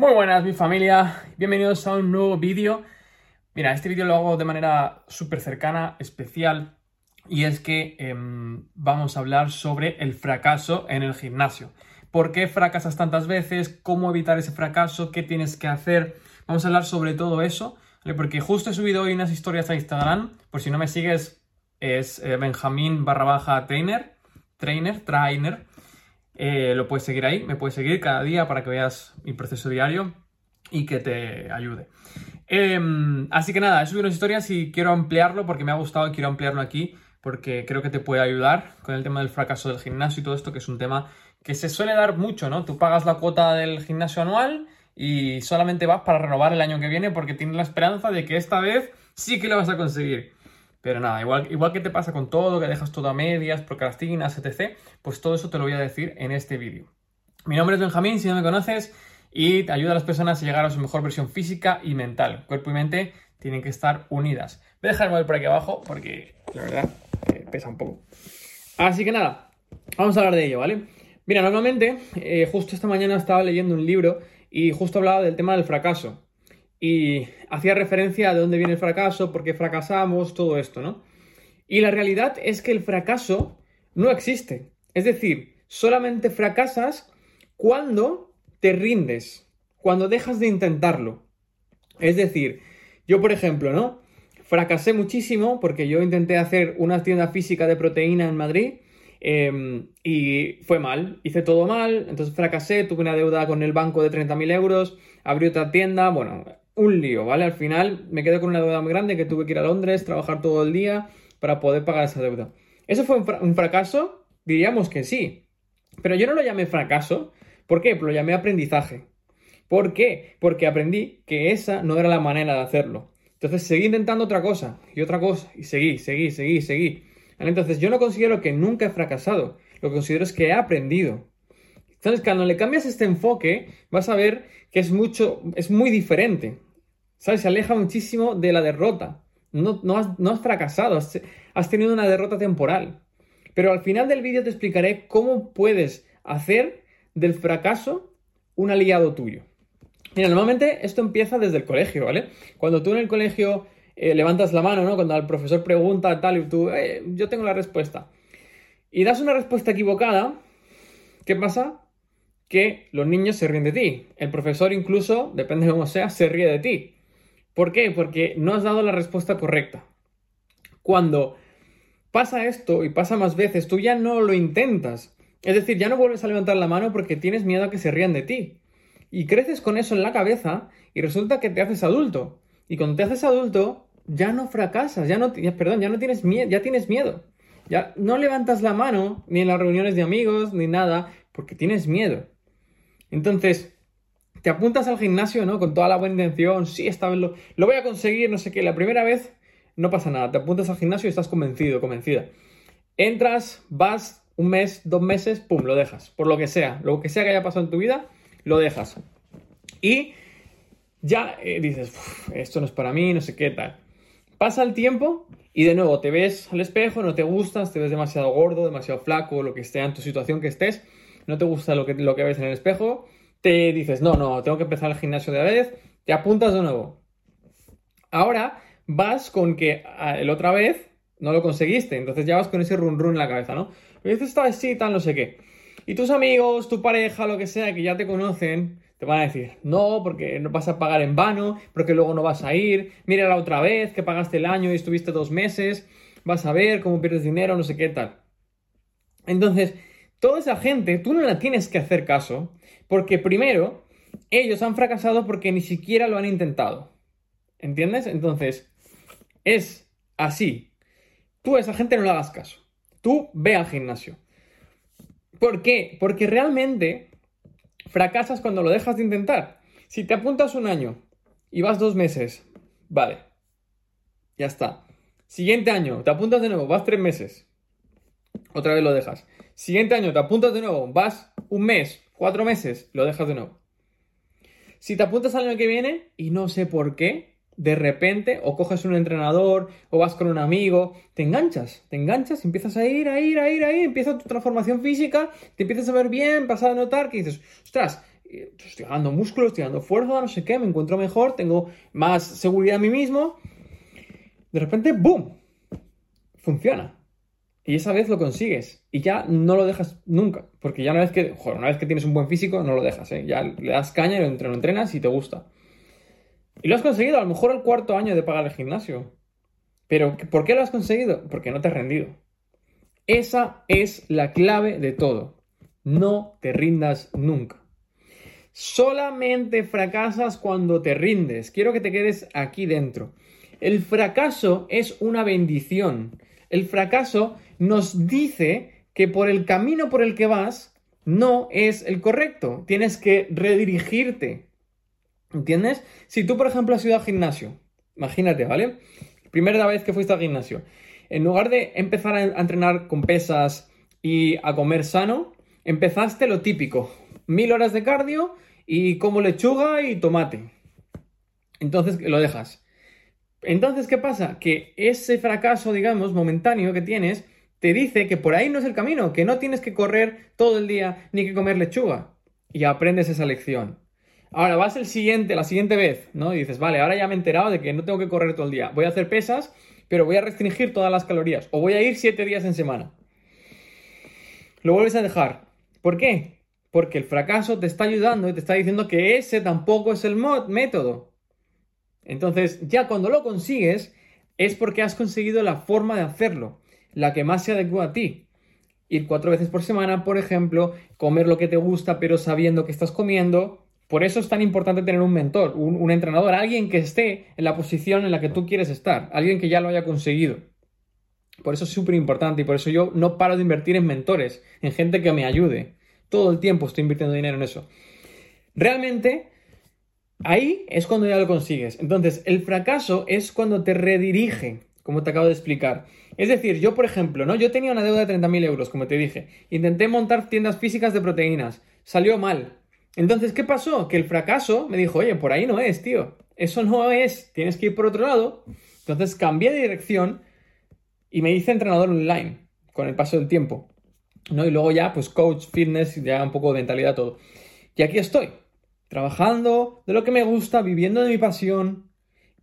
Muy buenas mi familia, bienvenidos a un nuevo vídeo. Mira, este vídeo lo hago de manera súper cercana, especial, y es que em, vamos a hablar sobre el fracaso en el gimnasio. ¿Por qué fracasas tantas veces? ¿Cómo evitar ese fracaso? ¿Qué tienes que hacer? Vamos a hablar sobre todo eso, porque justo he subido hoy unas historias a Instagram, por si no me sigues es eh, Benjamín barra baja trainer, trainer, trainer, eh, lo puedes seguir ahí, me puedes seguir cada día para que veas mi proceso diario y que te ayude. Em, así que nada, he subido unas historias y quiero ampliarlo porque me ha gustado y quiero ampliarlo aquí porque creo que te puede ayudar con el tema del fracaso del gimnasio y todo esto, que es un tema que se suele dar mucho, ¿no? Tú pagas la cuota del gimnasio anual y solamente vas para renovar el año que viene porque tienes la esperanza de que esta vez sí que lo vas a conseguir. Pero nada, igual, igual que te pasa con todo, que dejas todo a medias, procrastinas, etc., pues todo eso te lo voy a decir en este vídeo. Mi nombre es Benjamín, si no me conoces, y te ayuda a las personas a llegar a su mejor versión física y mental. Cuerpo y mente tienen que estar unidas. Voy a dejar el móvil por aquí abajo porque la verdad eh, pesa un poco. Así que nada, vamos a hablar de ello, ¿vale? Mira, normalmente, eh, justo esta mañana estaba leyendo un libro y justo hablaba del tema del fracaso y hacía referencia a de dónde viene el fracaso, por qué fracasamos, todo esto, ¿no? Y la realidad es que el fracaso no existe. Es decir, solamente fracasas cuando te rindes, cuando dejas de intentarlo. Es decir, yo por ejemplo, ¿no? Fracasé muchísimo porque yo intenté hacer una tienda física de proteína en Madrid em, y fue mal, hice todo mal, entonces fracasé, tuve una deuda con el banco de 30.000 euros, abrí otra tienda, bueno, un lío, ¿vale? Al final me quedé con una deuda muy grande que tuve que ir a Londres, trabajar todo el día para poder pagar esa deuda. ¿Eso fue un, fracaso? Diríamos que sí. Pero yo no lo llamé fracaso. ¿Por qué? Lo llamé aprendizaje. ¿Por qué? Porque aprendí que esa no era la manera de hacerlo. Entonces seguí intentando otra cosa y otra cosa y seguí, seguí, seguí, seguí. Entonces yo no considero que nunca he fracasado. Lo que considero es que he aprendido. Entonces cuando le cambias este enfoque vas a ver que es mucho, es muy diferente. ¿Sabes? Se aleja muchísimo de la derrota. No, has, fracasado, has, tenido una derrota temporal. Pero al final del vídeo te explicaré cómo puedes hacer del fracaso un aliado tuyo. Mira, normalmente esto empieza desde el colegio, ¿vale? Cuando tú en el colegio eh, levantas la mano, ¿no? Cuando el profesor pregunta tal y tú, eh, yo tengo la respuesta. Y das una respuesta equivocada, ¿qué pasa? Que los niños se ríen de ti. El profesor incluso, depende de cómo sea, se ríe de ti. ¿Por qué? Porque no has dado la respuesta correcta. Cuando pasa esto y pasa más veces, tú ya no lo intentas. Es decir, ya no vuelves a levantar la mano porque tienes miedo a que se rían de ti. Y creces con eso en la cabeza y resulta que te haces adulto. Y cuando te haces adulto, ya no fracasas, ya no, perdón, ya no tienes miedo, ya tienes miedo. Ya no levantas la mano ni en las reuniones de amigos ni nada porque tienes miedo. Entonces, te apuntas al gimnasio, ¿no? Con toda la buena intención, sí, esta vez lo, voy a conseguir, no sé qué. La primera vez no pasa nada, te apuntas al gimnasio y estás convencido, convencida. Entras, vas un mes, dos meses, pum, lo dejas. Por lo que sea, lo que sea que haya pasado en tu vida, lo dejas. Y ya eh, dices, esto no es para mí, no sé qué tal. Pasa el tiempo y de nuevo te ves al espejo, no te gustas, te ves demasiado gordo, demasiado flaco, lo que sea en tu situación que estés, no te gusta lo que, lo que ves en el espejo te dices, no, no, tengo que empezar el gimnasio de vez, te apuntas de nuevo. Ahora vas con que ah, el otra vez no lo conseguiste, entonces ya vas con ese run run en la cabeza, ¿no? Y dices, esta vez sí, tal, no sé qué. Y tus amigos, tu pareja, lo que sea, que ya te conocen, te van a decir, no, porque no vas a pagar en vano, porque luego no vas a ir, mira la otra vez que pagaste el año y estuviste dos meses, vas a ver cómo pierdes dinero, no sé qué tal. Entonces, toda esa gente, tú no la tienes que hacer caso, porque primero, ellos han fracasado porque ni siquiera lo han intentado. ¿Entiendes? Entonces, es así. Tú a esa gente no le hagas caso. Tú ve al gimnasio. ¿Por qué? Porque realmente fracasas cuando lo dejas de intentar. Si te apuntas un año y vas dos meses, vale. Ya está. Siguiente año, te apuntas de nuevo, vas tres meses. Otra vez lo dejas. Siguiente año, te apuntas de nuevo, vas un mes, cuatro meses, lo dejas de nuevo. Si te apuntas al año que viene y no sé por qué, de repente, o coges un entrenador, o vas con un amigo, te enganchas, te enganchas, empiezas a ir, a ir, a ir, a ir, empieza tu transformación física, te empiezas a ver bien, pasas a notar que dices, ostras, estoy ganando músculo, estoy ganando fuerza, no sé qué, me encuentro mejor, tengo más seguridad en mí mismo. De repente, ¡boom! Funciona. Y esa vez lo consigues. Y ya no lo dejas nunca. Porque ya una vez que, una vez que tienes un buen físico, no lo dejas, ¿eh? Ya le das caña y lo entrenas y te gusta. Y lo has conseguido a lo mejor al cuarto año de pagar el gimnasio. Pero ¿por qué lo has conseguido? Porque no te has rendido. Esa es la clave de todo. No te rindas nunca. Solamente fracasas cuando te rindes. Quiero que te quedes aquí dentro. El fracaso es una bendición. El fracaso nos dice que por el camino por el que vas no es el correcto. Tienes que redirigirte. ¿Entiendes? Si tú, por ejemplo, has ido al gimnasio, imagínate, ¿vale? Primera vez que fuiste al gimnasio. En lugar de empezar a entrenar con pesas y a comer sano, empezaste lo típico. Mil horas de cardio y como lechuga y tomate. Entonces lo dejas. Entonces, ¿qué pasa? Que ese fracaso, digamos, momentáneo que tienes, te dice que por ahí no es el camino, que no tienes que correr todo el día ni que comer lechuga. Y aprendes esa lección. Ahora vas el siguiente, la siguiente vez, ¿no? Y dices, vale, ahora ya me he enterado de que no tengo que correr todo el día. Voy a hacer pesas, pero voy a restringir todas las calorías. O voy a ir siete días en semana. Lo vuelves a dejar. ¿Por qué? Porque el fracaso te está ayudando y te está diciendo que ese tampoco es el método. Entonces, ya cuando lo consigues, es porque has conseguido la forma de hacerlo, la que más se adecua a ti. Ir cuatro veces por semana, por ejemplo, comer lo que te gusta, pero sabiendo que estás comiendo, por eso es tan importante tener un mentor, un, entrenador, alguien que esté en la posición en la que tú quieres estar, alguien que ya lo haya conseguido. Por eso es súper importante y por eso yo no paro de invertir en mentores, en gente que me ayude. Todo el tiempo estoy invirtiendo dinero en eso. Realmente, ahí es cuando ya lo consigues. Entonces, el fracaso es cuando te redirige, como te acabo de explicar. Es decir, yo, por ejemplo, ¿no? Yo tenía una deuda de 30.000 euros, como te dije. Intenté montar tiendas físicas de proteínas. Salió mal. Entonces, ¿qué pasó? Que el fracaso me dijo, oye, por ahí no es, tío. Eso no es, tienes que ir por otro lado. Entonces cambié de dirección y me hice entrenador online con el paso del tiempo. ¿no? Y luego ya, pues coach, fitness, ya un poco de mentalidad, todo. Y aquí estoy, trabajando de lo que me gusta, viviendo de mi pasión.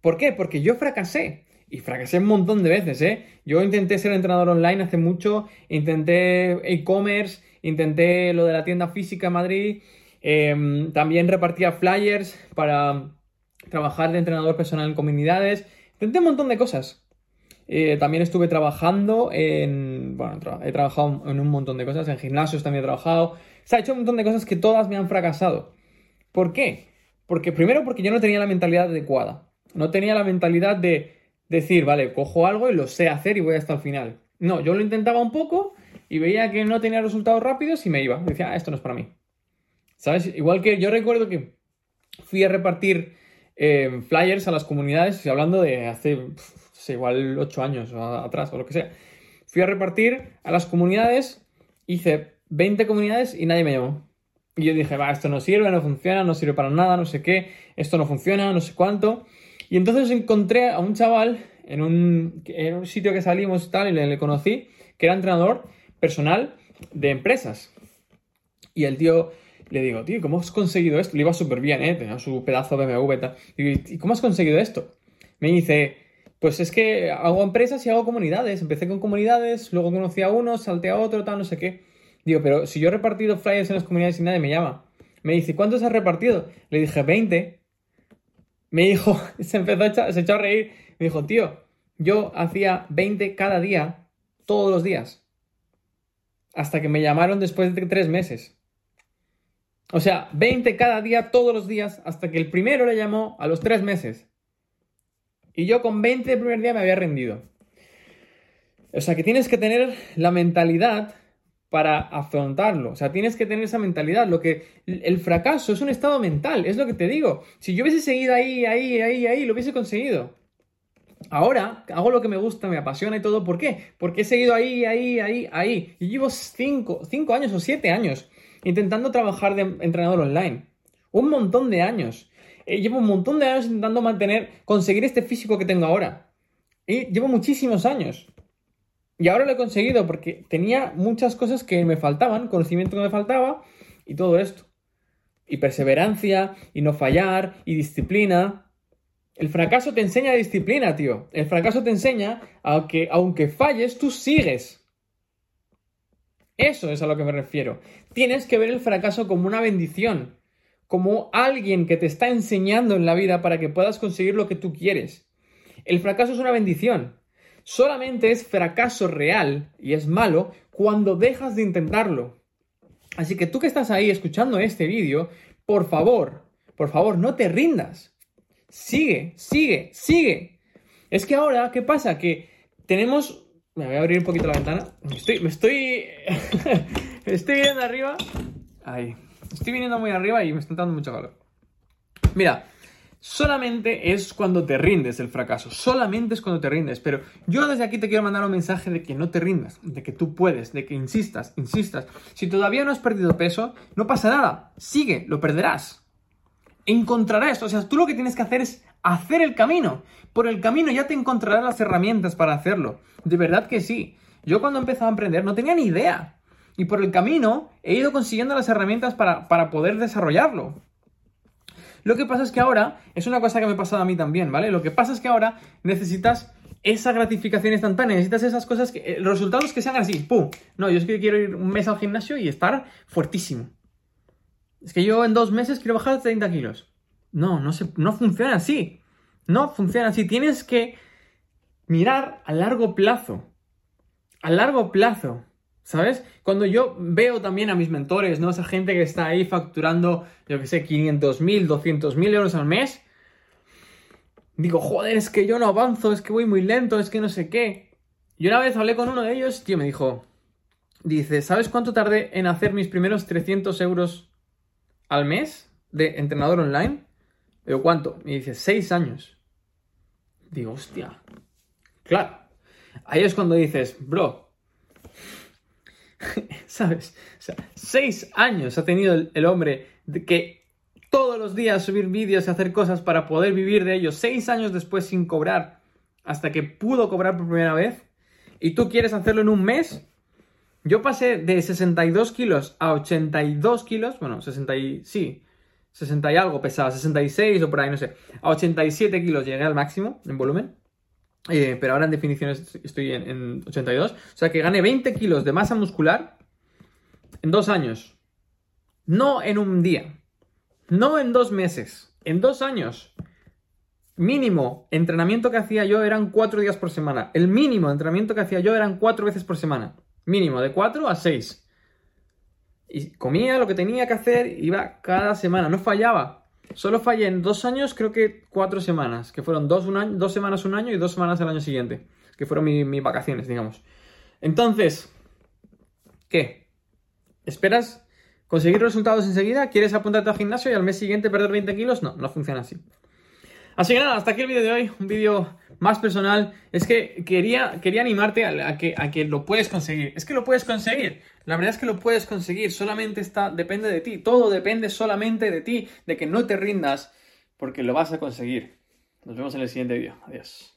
¿Por qué? Porque yo fracasé. Y fracasé un montón de veces, ¿eh? Yo intenté ser entrenador online hace mucho, intenté e-commerce, intenté lo de la tienda física en Madrid, Em, también repartía flyers para trabajar de entrenador personal en comunidades. Intenté un montón de cosas. Eh, también estuve trabajando en. Bueno, he trabajado en un montón de cosas. En gimnasios también he trabajado. Se ha hecho un montón de cosas que todas me han fracasado. ¿Por qué? Porque primero porque yo no tenía la mentalidad adecuada. No tenía la mentalidad de decir, vale, cojo algo y lo sé hacer y voy hasta el final. No, yo lo intentaba un poco y veía que no tenía resultados rápidos y me iba. Decía, ah, esto no es para mí. ¿Sabes? Igual que yo recuerdo que fui a repartir eh, flyers a las comunidades, hablando de hace, igual ocho años atrás o lo que sea. Fui a repartir a las comunidades, hice 20 comunidades y nadie me llamó. Y yo dije, va, esto no sirve, no funciona, no sirve para nada, no sé qué, esto no funciona, no sé cuánto. Y entonces encontré a un chaval en un, en un sitio que salimos tal, y le, conocí, que era entrenador personal de empresas. Y el tío le digo, tío, ¿cómo has conseguido esto? Le iba súper bien, ¿eh? Tenía su pedazo de BMW. ¿y cómo has conseguido esto? Me dice, pues es que hago empresas y hago comunidades. Empecé con comunidades, luego conocí a uno, salté a otro, tal, no sé qué. Digo, pero si yo he repartido flyers en las comunidades y nadie me llama. Me dice, ¿cuántos has repartido? Le dije, 20. Me dijo, se empezó a echar, se echó a reír. Me dijo, tío, yo hacía 20 cada día, todos los días. Hasta que me llamaron después de tres meses. O sea, 20 cada día, todos los días, hasta que el primero le llamó a los tres meses. Y yo con 20 el primer día me había rendido. O sea, que tienes que tener la mentalidad para afrontarlo. O sea, tienes que tener esa mentalidad. Lo que el fracaso es un estado mental, es lo que te digo. Si yo hubiese seguido ahí, ahí, ahí, ahí, lo hubiese conseguido. Ahora hago lo que me gusta, me apasiona y todo. ¿Por qué? Porque he seguido ahí, ahí, ahí, ahí. Y llevo 5 años o 7 años intentando trabajar de entrenador online. Un montón de años. Eh, llevo un montón de años intentando mantener, conseguir este físico que tengo ahora. Y llevo muchísimos años. Y ahora lo he conseguido porque tenía muchas cosas que me faltaban, conocimiento que me faltaba y todo esto. y perseverancia y no fallar y disciplina. El fracaso te enseña disciplina, tío. El fracaso te enseña a que aunque falles, tú sigues. Eso es a lo que me refiero. Tienes que ver el fracaso como una bendición, como alguien que te está enseñando en la vida para que puedas conseguir lo que tú quieres. El fracaso es una bendición. Solamente es fracaso real y es malo cuando dejas de intentarlo. Así que tú que estás ahí escuchando este vídeo, por favor, por favor, no te rindas. Sigue, sigue, sigue. Es que ahora, ¿qué pasa? Que tenemos... Me voy a abrir un poquito la ventana. Me estoy... Me estoy, me estoy viendo arriba. Ahí. Estoy viniendo muy arriba y me está dando mucho calor. Mira, solamente es cuando te rindes el fracaso. Solamente es cuando te rindes. Pero yo desde aquí te quiero mandar un mensaje de que no te rindas, de que tú puedes, de que insistas, insistas. Si todavía no has perdido peso, no pasa nada. Sigue, lo perderás encontrarás, o sea, tú lo que tienes que hacer es hacer el camino. Por el camino ya te encontrarás las herramientas para hacerlo. De verdad que sí. Yo cuando empezaba a emprender no tenía ni idea. Y por el camino he ido consiguiendo las herramientas para, para poder desarrollarlo. Lo que pasa es que ahora, es una cosa que me ha pasado a mí también, ¿vale? Lo que pasa es que ahora necesitas esa gratificación instantánea, necesitas esas cosas, que, eh, los resultados que sean así, ¡pum! No, yo es que quiero ir un mes al gimnasio y estar fuertísimo. Es que yo en dos meses quiero bajar 30 kilos. No, no, se, no funciona así. No funciona así. Tienes que mirar a largo plazo. A largo plazo. ¿Sabes? Cuando yo veo también a mis mentores, ¿no? Esa gente que está ahí facturando, yo que sé, 500 mil, 200 mil euros al mes. Digo, joder, es que yo no avanzo, es que voy muy lento, es que no sé qué. Y una vez hablé con uno de ellos, tío, me dijo, dice, ¿sabes cuánto tardé en hacer mis primeros 300 euros al mes de entrenador online. Digo, ¿cuánto? Me dice, seis años. Digo, hostia. Claro. Ahí es cuando dices, bro. ¿Sabes? O sea, seis años ha tenido el, hombre de que todos los días subir vídeos y hacer cosas para poder vivir de ellos. Seis años después sin cobrar. Hasta que pudo cobrar por primera vez. Y tú quieres hacerlo en un mes. Yo pasé de 62 kilos a 82 kilos, bueno, 60 y, sí, 60 y algo pesaba, 66 o por ahí, no sé, a 87 kilos llegué al máximo en volumen, eh, pero ahora en definiciones estoy en, en, 82, o sea que gané 20 kilos de masa muscular en dos años, no en un día, no en dos meses, en dos años. Mínimo entrenamiento que hacía yo eran cuatro días por semana. El mínimo entrenamiento que hacía yo eran cuatro veces por semana. Mínimo, de 4 a 6. Y comía lo que tenía que hacer, iba cada semana, no fallaba. Solo fallé en dos años, creo que cuatro semanas, que fueron dos, un año, dos semanas un año y dos semanas el año siguiente, que fueron mis vacaciones, digamos. Entonces, ¿qué? ¿Esperas conseguir resultados enseguida? ¿Quieres apuntarte al gimnasio y al mes siguiente perder 20 kilos? No, no funciona así. Así que nada, hasta aquí el vídeo de hoy, un vídeo más personal. Es que quería, quería animarte a, que, a que lo puedes conseguir. Es que lo puedes conseguir. La verdad es que lo puedes conseguir. Solamente está, depende de ti. Todo depende solamente de ti, de que no te rindas, porque lo vas a conseguir. Nos vemos en el siguiente vídeo. Adiós.